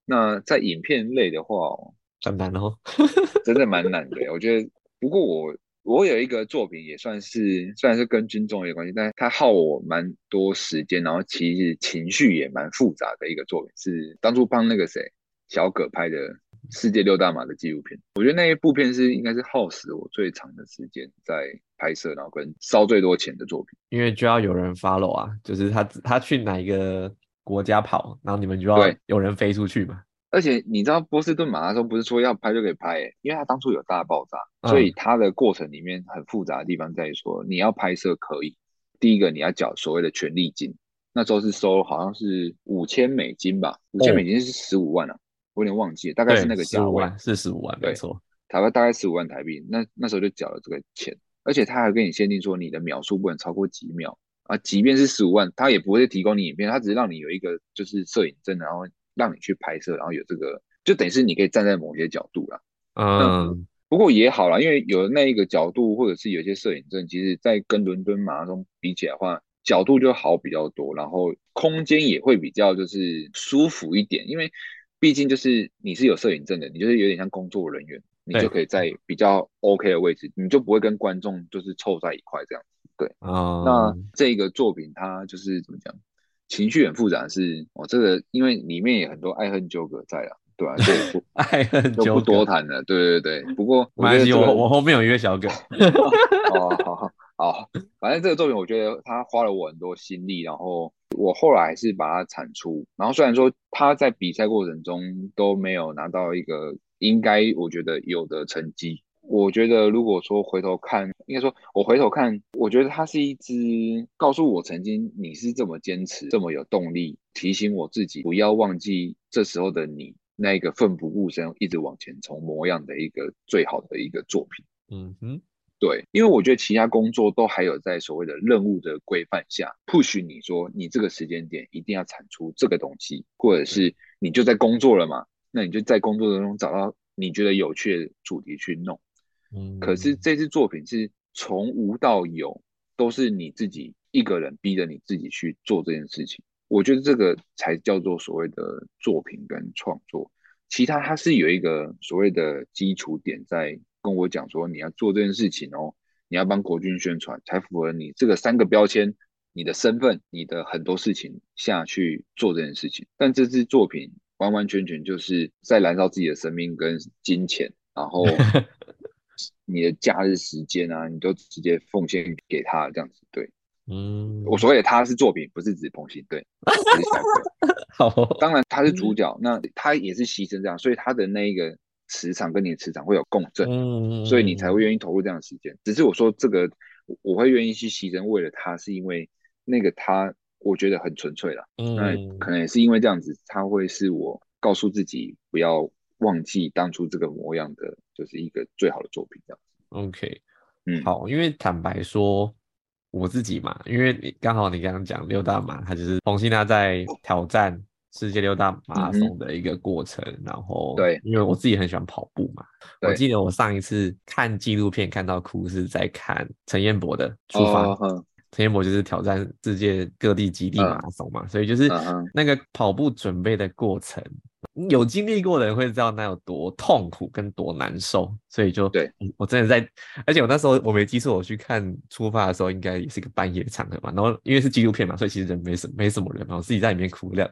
Speaker 2: 那在影片类的话，
Speaker 1: 很难哦，
Speaker 2: 真的蛮难的。我觉得。不过我我有一个作品也算是，虽然是跟军中有关系，但是它耗我蛮多时间，然后其实情绪也蛮复杂的一个作品，是当初帮那个谁小葛拍的世界六大马的纪录片。我觉得那一部片是应该是耗时我最长的时间在拍摄，然后跟烧最多钱的作品。
Speaker 1: 因为就要有人 follow 啊，就是他他去哪一个国家跑，然后你们就要有人飞出去嘛。
Speaker 2: 而且你知道波士顿马拉松不是说要拍就可以拍，因为它当初有大爆炸，所以它的过程里面很复杂的地方在于说，你要拍摄可以，第一个你要缴所谓的权利金，那时候是收好像是五千美金吧，五千美金是十五万啊，我有点忘记，大概是那个价位，
Speaker 1: 是十五万，没错，
Speaker 2: 台湾大概十五万台币。那那时候就缴了这个钱，而且他还跟你限定说你的秒数不能超过几秒啊，即便是十五万，他也不会提供你影片，他只是让你有一个就是摄影证，然后让你去拍摄，然后有这个，就等于是你可以站在某些角度啦。嗯，不过也好啦，因为有那一个角度，或者是有些摄影证，其实在跟伦敦马拉松比起来的话。角度就好比较多，然后空间也会比较就是舒服一点，因为毕竟就是你是有摄影证的，你就是有点像工作人员，你就可以在比较 OK 的位置，你就不会跟观众就是凑在一块这样子。对，哦，那这个作品它就是怎么讲，情绪很复杂，是哦，这个因为里面有很多爱恨纠葛在啊，对吧？所以
Speaker 1: 爱恨
Speaker 2: 就不多谈了。对对对，不过
Speaker 1: 没关系，我我后面有一个小梗。
Speaker 2: 哦，好好。好，反正这个作品我觉得他花了我很多心力，然后我后来还是把它产出。然后虽然说他在比赛过程中都没有拿到一个应该我觉得有的成绩，我觉得如果说回头看，应该说我回头看，我觉得它是一支告诉我曾经你是这么坚持、这么有动力，提醒我自己不要忘记这时候的你那个奋不顾身、一直往前冲模样的一个最好的一个作品。嗯哼。对，因为我觉得其他工作都还有在所谓的任务的规范下，push 你说你这个时间点一定要产出这个东西，或者是你就在工作了嘛，那你就在工作当中找到你觉得有趣的主题去弄。可是这支作品是从无到有，都是你自己一个人逼着你自己去做这件事情。我觉得这个才叫做所谓的作品跟创作，其他它是有一个所谓的基础点在。跟我讲说你要做这件事情哦，你要帮国军宣传，才符合你这个三个标签，你的身份，你的很多事情下去做这件事情。但这支作品完完全全就是在燃烧自己的生命跟金钱，然后你的假日时间啊，你都直接奉献给他这样子。对，嗯，我所谓的他是作品，不是指彭鑫，对
Speaker 1: 好，
Speaker 2: 当然他是主角，那他也是牺牲这样，所以他的那一个。磁场跟你的磁场会有共振，所以你才会愿意投入这样的时间。只是我说这个，我会愿意去牺牲为了他，是因为那个他我觉得很纯粹了。嗯那可能也是因为这样子，他会是我告诉自己不要忘记当初这个模样的，就是一个最好的作品这样子。
Speaker 1: OK，嗯，好，因为坦白说我自己嘛，因为你刚好你刚刚讲六大马，他就是冯鑫他在挑战。世界六大马拉松的一个过程，然后
Speaker 2: 对，
Speaker 1: 因为我自己很喜欢跑步嘛，我记得我上一次看纪录片看到哭是在看陈彦博的出发，陈彦博就是挑战世界各地极地马拉松嘛，所以就是那个跑步准备的过程，有经历过的人会知道那有多痛苦跟多难受，所以就
Speaker 2: 对
Speaker 1: 我真的在，而且我那时候我没记错，我去看出发的时候应该也是一个半夜场合嘛，然后因为是纪录片嘛，所以其实人没什没什么人嘛，我自己在里面哭两。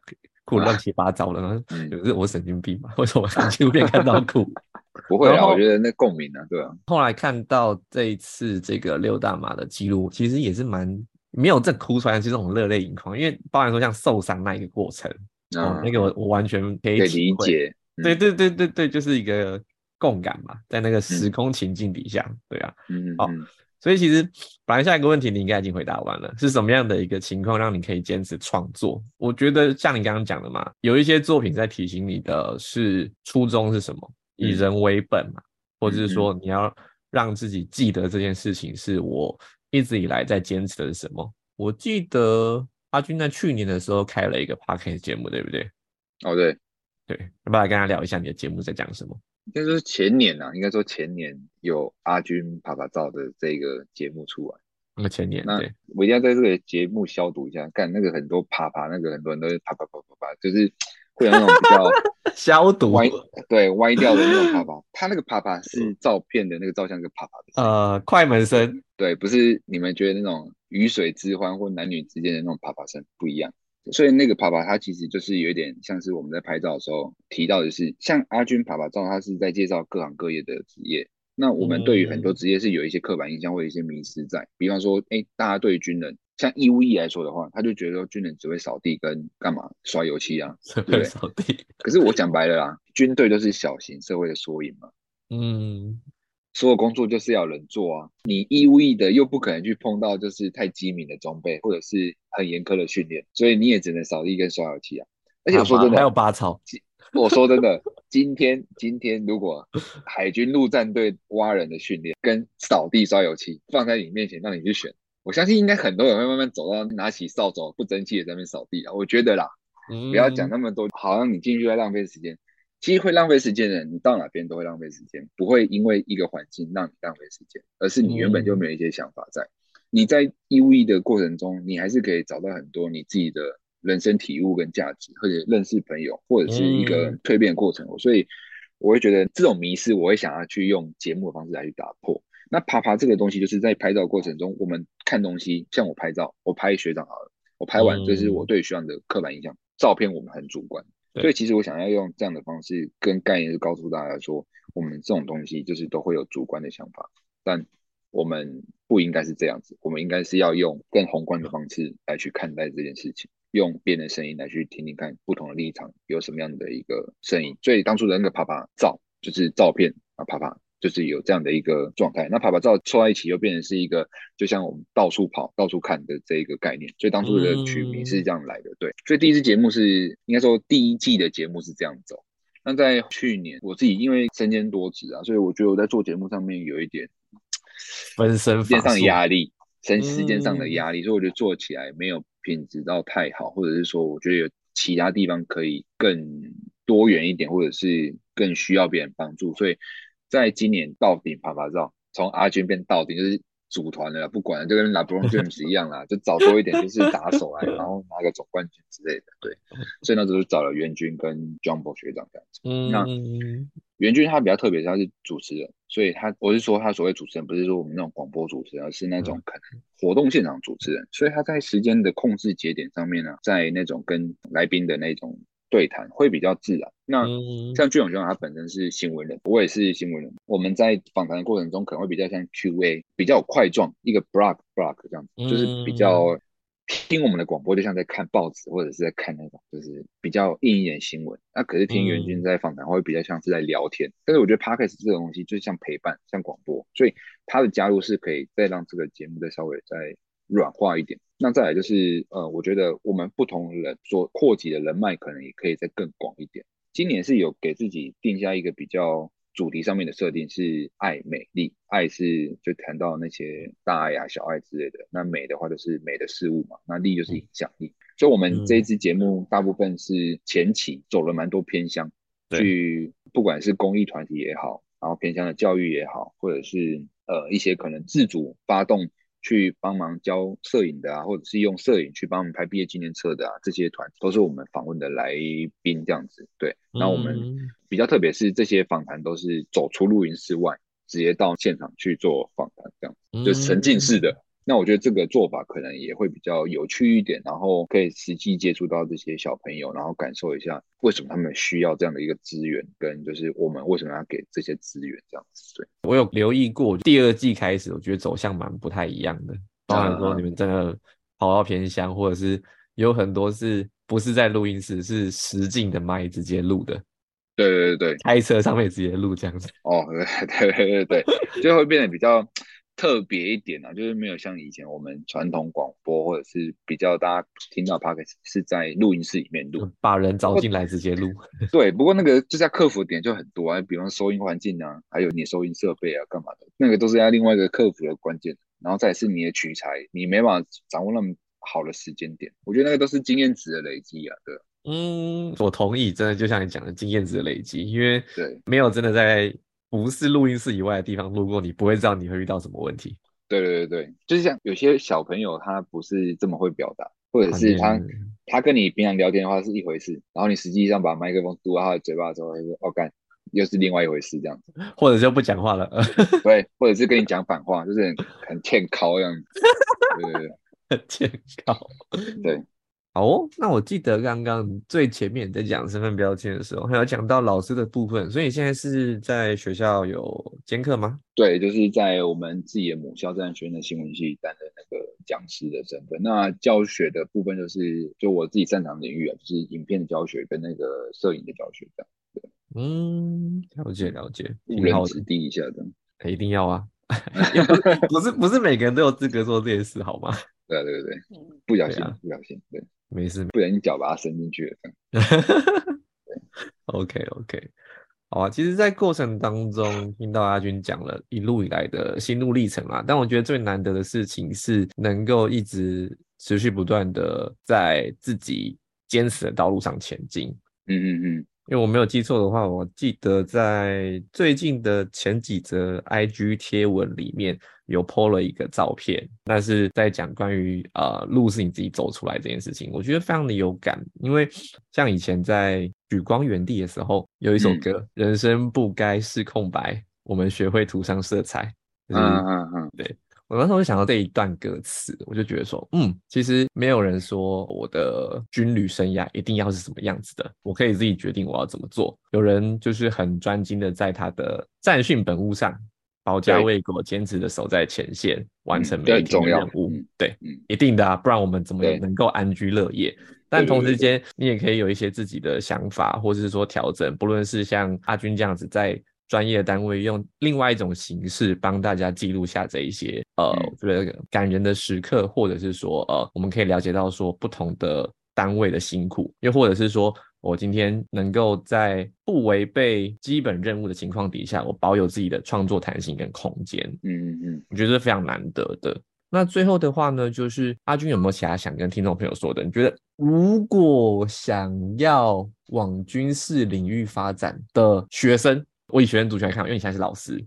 Speaker 1: 哭乱七八糟的，有是我神经病嘛？为什么看纪录片看到哭？
Speaker 2: 不会啊，我觉得那共鸣啊，对啊。
Speaker 1: 后来看到这一次这个六大马的记录，其实也是蛮没有正哭出来，是这种热泪盈眶，因为包含说像受伤那一个过程，哦，那个我我完全可以
Speaker 2: 理解。
Speaker 1: 对对对对对，就是一个共感嘛，在那个时空情境底下，对啊，嗯，好。所以其实本来下一个问题你应该已经回答完了，是什么样的一个情况让你可以坚持创作？我觉得像你刚刚讲的嘛，有一些作品在提醒你的是初衷是什么，以人为本嘛，或者是说你要让自己记得这件事情是我一直以来在坚持的是什么？我记得阿军在去年的时候开了一个 podcast 节目，对不对？
Speaker 2: 哦，对，
Speaker 1: 对，要不要来跟他聊一下你的节目在讲什么？
Speaker 2: 应该说前年呐，应该说前年有阿军啪啪照的这个节目出来。
Speaker 1: 那前年，
Speaker 2: 那我一定要在这个节目消毒一下，干那个很多啪啪，那个很多人都是啪啪啪啪啪，就是会有那种比较
Speaker 1: 消毒
Speaker 2: 歪，对歪掉的那种 啪啪。他那个啪啪是照片的那个照相跟啪啪
Speaker 1: 的，呃，快门声，
Speaker 2: 对，不是你们觉得那种鱼水之欢或男女之间的那种啪啪声不一样。所以那个啪啪，它其实就是有点像是我们在拍照的时候提到的是，像阿军啪啪照，他是在介绍各行各业的职业。那我们对于很多职业是有一些刻板印象或者一些迷失在，比方说，哎，大家对于军人，像义务役来说的话，他就觉得军人只会扫地跟干嘛刷油漆啊，
Speaker 1: 对，扫地。
Speaker 2: 可是我讲白了啦，军队都是小型社会的缩影嘛。嗯。所有工作就是要人做啊，你义务役的又不可能去碰到就是太机敏的装备，或者是很严苛的训练，所以你也只能扫地跟刷油漆啊。而且我说真的，
Speaker 1: 还有拔草，
Speaker 2: 我说真的，今天今天如果海军陆战队挖人的训练跟扫地刷油漆放在你面前让你去选，我相信应该很多人会慢慢走到拿起扫帚不争气的在那边扫地啊。我觉得啦，不要讲那么多，好像你进去在浪费时间。其实会浪费时间的人，你到哪边都会浪费时间，不会因为一个环境让你浪费时间，而是你原本就没有一些想法在。你在义务役的过程中，你还是可以找到很多你自己的人生体悟跟价值，或者认识朋友，或者是一个蜕变过程。所以我会觉得这种迷失，我会想要去用节目的方式来去打破。那爬爬这个东西，就是在拍照过程中，我们看东西，像我拍照，我拍学长好了，我拍完这是我对学长的刻板印象，照片我们很主观。所以其实我想要用这样的方式跟概念，是告诉大家说，我们这种东西就是都会有主观的想法，但我们不应该是这样子，我们应该是要用更宏观的方式来去看待这件事情，用别人的声音来去听听看不同的立场有什么样的一个声音。所以当初的那个啪啪照就是照片啊，啪啪。就是有这样的一个状态，那爬爬照凑在一起又变成是一个，就像我们到处跑、到处看的这一个概念。所以当初的取名是这样来的，对。所以第一次节目是应该说第一季的节目是这样走。那在去年，我自己因为身兼多职啊，所以我觉得我在做节目上面有一点
Speaker 1: 分身
Speaker 2: 时间上的压力，身时间上的压力，所以我觉得做起来没有品质到太好，或者是说我觉得有其他地方可以更多元一点，或者是更需要别人帮助，所以。在今年到顶拍拍照，从阿军变到顶就是组团了，不管了，就跟 LeBron James 一样啦，就找多一点就是打手来，然后拿个总冠军之类的。对，所以那时候找了袁军跟 Jumbo 学长这样子。嗯，那袁军他比较特别，他是主持人，所以他我是说他所谓主持人，不是说我们那种广播主持人，而是那种可能活动现场主持人，所以他在时间的控制节点上面呢，在那种跟来宾的那种。对谈会比较自然。那像俊勇兄他本身是新闻人，我也是新闻人。我们在访谈的过程中可能会比较像 Q&A，比较快状，一个 block block 这样子，就是比较听我们的广播就像在看报纸或者是在看那种就是比较硬一点新闻。那可是听袁军在访谈会比较像是在聊天。但是我觉得 podcast 这个东西就像陪伴，像广播，所以他的加入是可以再让这个节目再稍微再软化一点。那再来就是，呃，我觉得我们不同人所扩及的人脉可能也可以再更广一点。今年是有给自己定下一个比较主题上面的设定，是爱美丽。爱是就谈到那些大爱啊、小爱之类的。那美的话就是美的事物嘛。那力就是影响力。所以，我们这一支节目大部分是前期走了蛮多偏乡，去不管是公益团体也好，然后偏乡的教育也好，或者是呃一些可能自主发动。去帮忙教摄影的啊，或者是用摄影去帮我们拍毕业纪念册的啊，这些团都是我们访问的来宾这样子。对，那我们比较特别是这些访谈都是走出录音室外，直接到现场去做访谈，这样就沉浸式的。那我觉得这个做法可能也会比较有趣一点，然后可以实际接触到这些小朋友，然后感受一下为什么他们需要这样的一个资源，跟就是我们为什么要给这些资源这样子。对
Speaker 1: 我有留意过，第二季开始，我觉得走向蛮不太一样的。包含说你们真的跑到偏乡，或者是有很多是不是在录音室，是实境的麦直接录的。
Speaker 2: 对对对对，
Speaker 1: 开车上面直接录这样子。
Speaker 2: 哦，对对对对对，就会变得比较。特别一点啊，就是没有像以前我们传统广播或者是比较大家听到 p o c a s t 是在录音室里面录，
Speaker 1: 把人招进来直接录。
Speaker 2: 对，不过那个就是要克服的点就很多啊，比方收音环境啊，还有你收音设备啊，干嘛的，那个都是要另外一个克服的关键。然后再是你的取材，你没办法掌握那么好的时间点，我觉得那个都是经验值的累积啊。对，
Speaker 1: 嗯，我同意，真的就像你讲的经验值的累积，因为
Speaker 2: 对
Speaker 1: 没有真的在。不是录音室以外的地方路过，你不会知道你会遇到什么问题。
Speaker 2: 对对对对，就是像有些小朋友他不是这么会表达，或者是他他跟你平常聊天的话是一回事，然后你实际上把麦克风嘟到他的嘴巴的时候，他说：“哦干，又是另外一回事。”这样子，
Speaker 1: 或者就不讲话了。
Speaker 2: 对，或者是跟你讲反话，就是很很欠靠样子。对对对，
Speaker 1: 很 欠靠。
Speaker 2: 对。
Speaker 1: 哦，那我记得刚刚最前面在讲身份标签的时候，还有讲到老师的部分，所以现在是在学校有兼课吗？
Speaker 2: 对，就是在我们自己的母校在学院的新闻系担任那个讲师的身份。那教学的部分就是就我自己擅长领域啊，就是影片的教学跟那个摄影的教学这样。对，
Speaker 1: 嗯，了解了解，
Speaker 2: 误人子弟一下
Speaker 1: 的，一定要啊，不是不是每个人都有资格做这件事好吗？
Speaker 2: 对对对，不小心不小心，对。
Speaker 1: 没事，
Speaker 2: 不然你脚把它伸进去了。
Speaker 1: OK OK，好啊。其实，在过程当中听到阿军讲了一路以来的心路历程啊，但我觉得最难得的事情是能够一直持续不断的在自己坚持的道路上前进。
Speaker 2: 嗯嗯嗯。
Speaker 1: 因为我没有记错的话，我记得在最近的前几则 IG 贴文里面有 po 了一个照片，那是在讲关于呃路是你自己走出来这件事情，我觉得非常的有感。因为像以前在举光原地的时候，有一首歌《人生不该是空白》，我们学会涂上色彩。
Speaker 2: 嗯嗯嗯，
Speaker 1: 对。我那时候就想到这一段歌词，我就觉得说，嗯，其实没有人说我的军旅生涯一定要是什么样子的，我可以自己决定我要怎么做。有人就是很专精的在他的战训本务上保家卫国，坚持的守在前线，完成每一天的任务。对，一定的啊，不然我们怎么能够安居乐业？但同时间，你也可以有一些自己的想法，或者是说调整，不论是像阿军这样子在。专业单位用另外一种形式帮大家记录下这一些呃，我觉得感人的时刻，或者是说呃，我们可以了解到说不同的单位的辛苦，又或者是说我今天能够在不违背基本任务的情况底下，我保有自己的创作弹性跟空间。
Speaker 2: 嗯嗯嗯，
Speaker 1: 我觉得是非常难得的。那最后的话呢，就是阿军有没有其他想跟听众朋友说的？你觉得如果想要往军事领域发展的学生？我以学生族群来看，因为你现在是老师，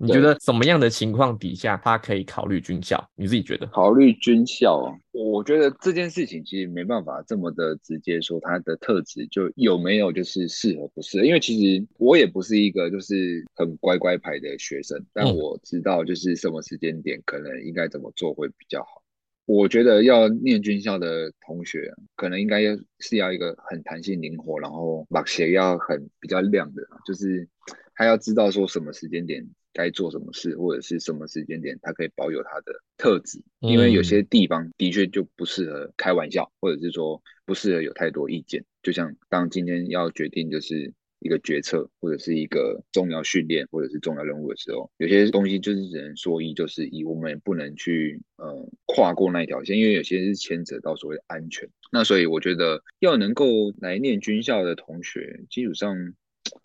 Speaker 1: 你觉得什么样的情况底下他可以考虑军校？你自己觉得？
Speaker 2: 考虑军校，我觉得这件事情其实没办法这么的直接说他的特质就有没有就是适合不适合，因为其实我也不是一个就是很乖乖牌的学生，但我知道就是什么时间点可能应该怎么做会比较好。我觉得要念军校的同学，可能应该要是要一个很弹性灵活，然后把鞋要很比较亮的，就是他要知道说什么时间点该做什么事，或者是什么时间点他可以保有他的特质，因为有些地方的确就不适合开玩笑，或者是说不适合有太多意见。就像当今天要决定就是。一个决策或者是一个重要训练或者是重要任务的时候，有些东西就是只能说一就是一，我们也不能去呃跨过那一条线，因为有些是牵扯到所谓的安全。那所以我觉得要能够来念军校的同学，基础上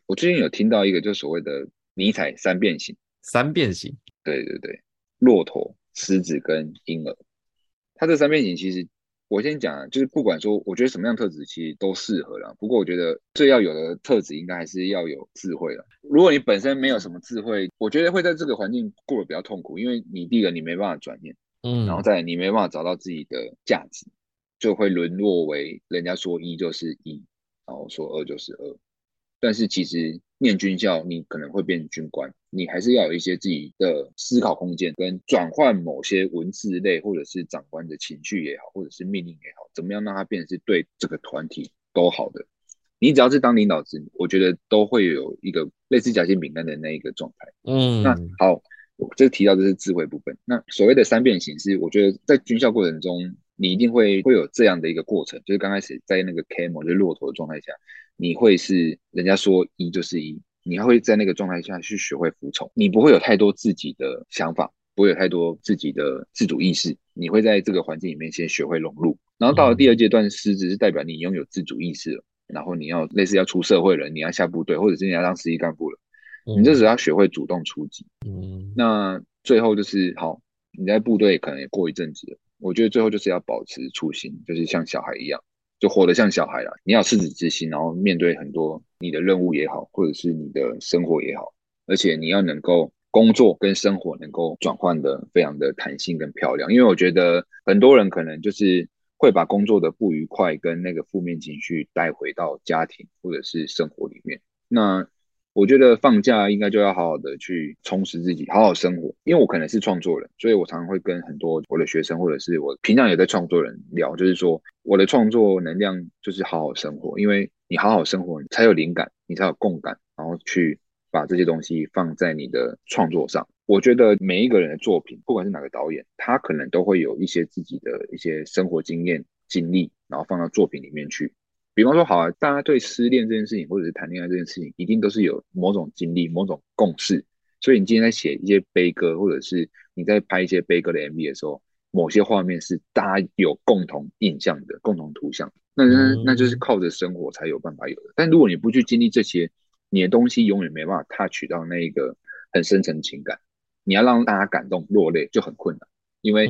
Speaker 2: 我最近有听到一个就所谓的尼采三变形，
Speaker 1: 三变形，
Speaker 2: 对对对，骆驼、狮子跟婴儿，它这三变形其实。我先讲啊，就是不管说，我觉得什么样特质其实都适合了。不过我觉得最要有的特质，应该还是要有智慧了。如果你本身没有什么智慧，我觉得会在这个环境过得比较痛苦，因为你第一个你没办法转念，嗯，然后再你没办法找到自己的价值，就会沦落为人家说一就是一，然后说二就是二。但是其实念军校，你可能会变军官，你还是要有一些自己的思考空间，跟转换某些文字类或者是长官的情绪也好，或者是命令也好，怎么样让它变成是对这个团体都好的。你只要是当领导者，我觉得都会有一个类似夹心饼干的那一个状态。嗯，那好，我这提到的是智慧部分。那所谓的三变形式，我觉得在军校过程中，你一定会会有这样的一个过程，就是刚开始在那个 camel 就骆驼的状态下。你会是人家说一就是一，你还会在那个状态下去学会服从，你不会有太多自己的想法，不会有太多自己的自主意识，你会在这个环境里面先学会融入，然后到了第二阶段，狮子是代表你拥有自主意识了，然后你要类似要出社会了，你要下部队，或者是你要当实习干部了，你这时候要学会主动出击。嗯，那最后就是好，你在部队可能也过一阵子了，我觉得最后就是要保持初心，就是像小孩一样。就活得像小孩了，你要赤子之心，然后面对很多你的任务也好，或者是你的生活也好，而且你要能够工作跟生活能够转换的非常的弹性跟漂亮。因为我觉得很多人可能就是会把工作的不愉快跟那个负面情绪带回到家庭或者是生活里面。那我觉得放假应该就要好好的去充实自己，好好生活。因为我可能是创作人，所以我常常会跟很多我的学生或者是我平常也在创作人聊，就是说我的创作能量就是好好生活。因为你好好生活，你才有灵感，你才有共感，然后去把这些东西放在你的创作上。我觉得每一个人的作品，不管是哪个导演，他可能都会有一些自己的一些生活经验经历，然后放到作品里面去。比方说，好啊，大家对失恋这件事情，或者是谈恋爱这件事情，一定都是有某种经历、某种共识。所以你今天在写一些悲歌，或者是你在拍一些悲歌的 MV 的时候，某些画面是大家有共同印象的、共同图像。那那那就是靠着生活才有办法有的。但如果你不去经历这些，你的东西永远没办法 touch 到那个很深层情感。你要让大家感动落泪就很困难，因为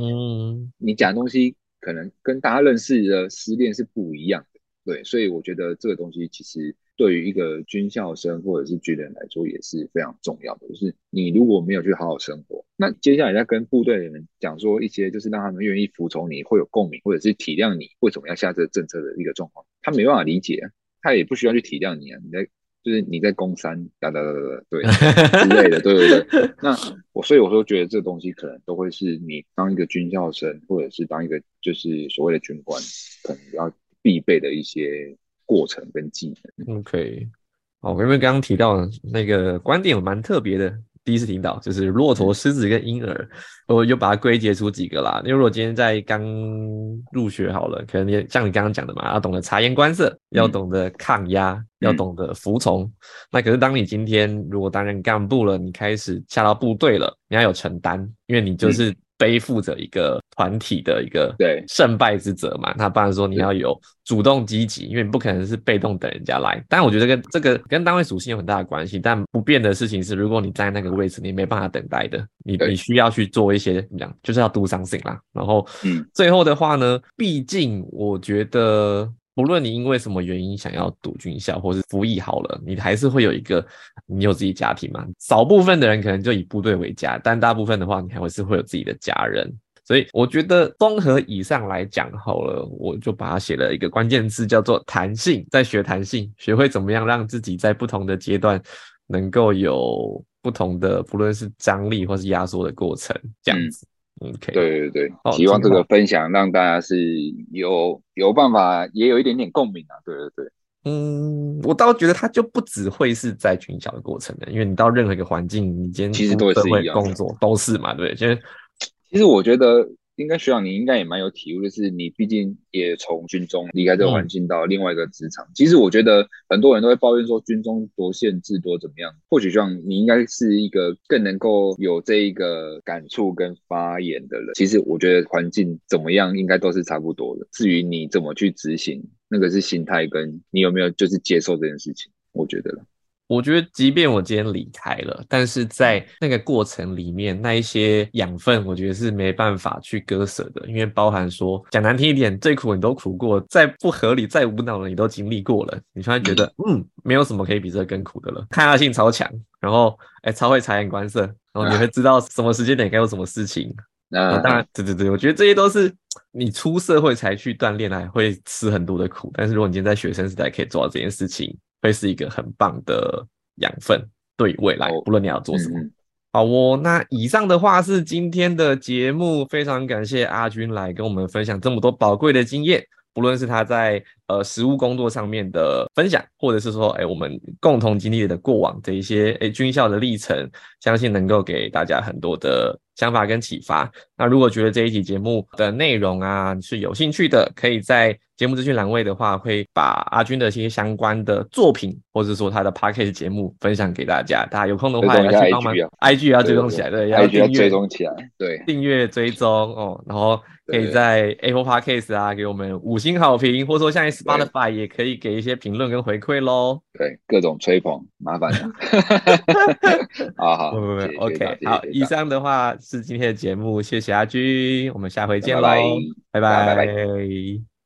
Speaker 2: 你讲的东西可能跟大家认识的失恋是不一样的。对，所以我觉得这个东西其实对于一个军校生或者是军人来说也是非常重要的。就是你如果没有去好好生活，那接下来在跟部队的人讲说一些，就是让他们愿意服从你，会有共鸣，或者是体谅你为什么要下这个政策的一个状况，他没办法理解，他也不需要去体谅你啊，你在。就是你在攻山哒哒哒哒，对 之类的，对对对。那我所以我说觉得这东西可能都会是你当一个军校生，或者是当一个就是所谓的军官，可能要必备的一些过程跟技
Speaker 1: 能。OK，好，因为刚刚提到那个观点蛮特别的。第一次听到就是骆驼、狮子跟婴儿，我就把它归结出几个啦。因为如果今天在刚入学好了，可能也像你刚刚讲的嘛，要懂得察言观色，要懂得抗压，要懂得服从。那可是当你今天如果担任干部了，你开始下到部队了，你要有承担，因为你就是。背负着一个团体的一个
Speaker 2: 对
Speaker 1: 胜败之责嘛，那当然说你要有主动积极，因为你不可能是被动等人家来。但我觉得跟这个跟单位属性有很大的关系。但不变的事情是，如果你在那个位置，你没办法等待的，你你需要去做一些怎么讲，就是要 do something 啦。然后，嗯，最后的话呢，毕竟我觉得。不论你因为什么原因想要读军校，或是服役好了，你还是会有一个，你有自己家庭嘛？少部分的人可能就以部队为家，但大部分的话，你还会是会有自己的家人。所以我觉得综合以上来讲好了，我就把它写了一个关键字，叫做弹性，在学弹性，学会怎么样让自己在不同的阶段能够有不同的，不论是张力或是压缩的过程，这样子。OK，
Speaker 2: 对对对，希望这个分享让大家是有有办法，也有一点点共鸣啊。对对对，
Speaker 1: 嗯，我倒觉得它就不只会是在群小的过程的，因为你到任何一个环境，你今天
Speaker 2: 其实都
Speaker 1: 是
Speaker 2: 一样，
Speaker 1: 工作都是嘛，对，其实
Speaker 2: 其实我觉得。应该学长，你应该也蛮有体悟，就是你毕竟也从军中离开这个环境到另外一个职场。其实我觉得很多人都会抱怨说军中多限制多怎么样。或许学长你应该是一个更能够有这一个感触跟发言的人。其实我觉得环境怎么样应该都是差不多的。至于你怎么去执行，那个是心态跟你有没有就是接受这件事情，我觉得了。
Speaker 1: 我觉得，即便我今天离开了，但是在那个过程里面，那一些养分，我觉得是没办法去割舍的。因为包含说，讲难听一点，最苦你都苦过，再不合理、再无脑的你都经历过了，你突然觉得，嗯，没有什么可以比这个更苦的了。抗压性超强，然后，哎，超会察言观色，然后你会知道什么时间点该做什么事情。那当然，对对对，我觉得这些都是你出社会才去锻炼来，会吃很多的苦。但是如果你今天在学生时代可以做到这件事情，会是一个很棒的养分，对未来，不论你要做什么。好哦，那以上的话是今天的节目，非常感谢阿军来跟我们分享这么多宝贵的经验，不论是他在呃实务工作上面的分享，或者是说哎我们共同经历的过往的一些哎军校的历程，相信能够给大家很多的。想法跟启发。那如果觉得这一期节目的内容啊是有兴趣的，可以在节目资讯栏位的话，会把阿军的一些相关的作品，或者说他的 podcast 节目分享给大家。大家有空的话，要去帮忙 IG 要追踪起来，对，要订
Speaker 2: 阅追踪起来，对，
Speaker 1: 订阅追踪哦。然后可以在 Apple Podcast 啊给我们五星好评，或者说像 Spotify 也可以给一些评论跟回馈喽。
Speaker 2: 对，各种吹捧，麻烦了。好 好，
Speaker 1: 不不不，OK，好，以上的话。是今天的节目，谢谢阿军，我们下回见喽，拜拜。